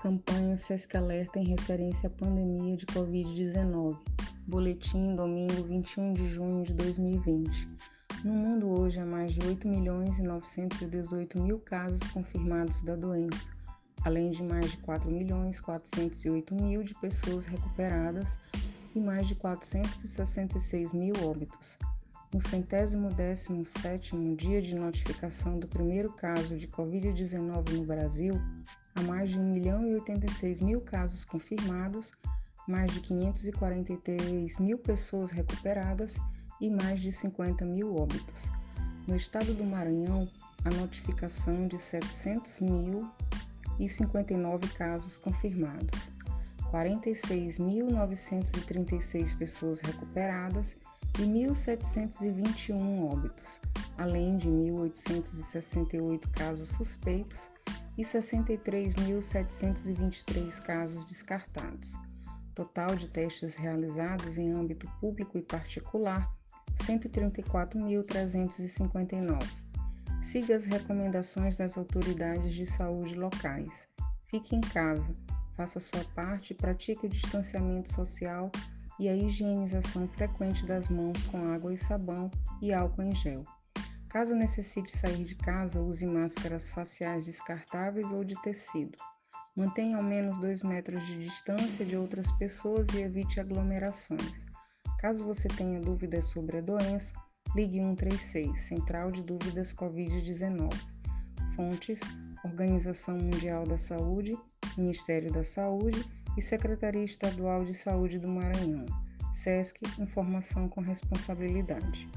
Campanha Sesc Alerta em referência à pandemia de Covid-19. Boletim, domingo 21 de junho de 2020. No mundo hoje há mais de 8 milhões e 918 mil casos confirmados da doença, além de mais de 4 milhões 408 mil de pessoas recuperadas e mais de 466 mil óbitos. No centésimo décimo sétimo dia de notificação do primeiro caso de Covid-19 no Brasil, há mais de 1 milhão e 86 mil casos confirmados, mais de 543 mil pessoas recuperadas e mais de 50 mil óbitos. No estado do Maranhão, a notificação de 700 mil e 59 casos confirmados, 46.936 pessoas recuperadas e 1.721 óbitos, além de 1.868 casos suspeitos e 63.723 casos descartados. Total de testes realizados em âmbito público e particular: 134.359. Siga as recomendações das autoridades de saúde locais. Fique em casa, faça sua parte e pratique o distanciamento social e a higienização frequente das mãos com água e sabão e álcool em gel. Caso necessite sair de casa, use máscaras faciais descartáveis ou de tecido. Mantenha ao menos 2 metros de distância de outras pessoas e evite aglomerações. Caso você tenha dúvidas sobre a doença, ligue 136, Central de Dúvidas Covid-19. Fontes: Organização Mundial da Saúde, Ministério da Saúde e Secretaria Estadual de Saúde do Maranhão. SESC Informação com Responsabilidade.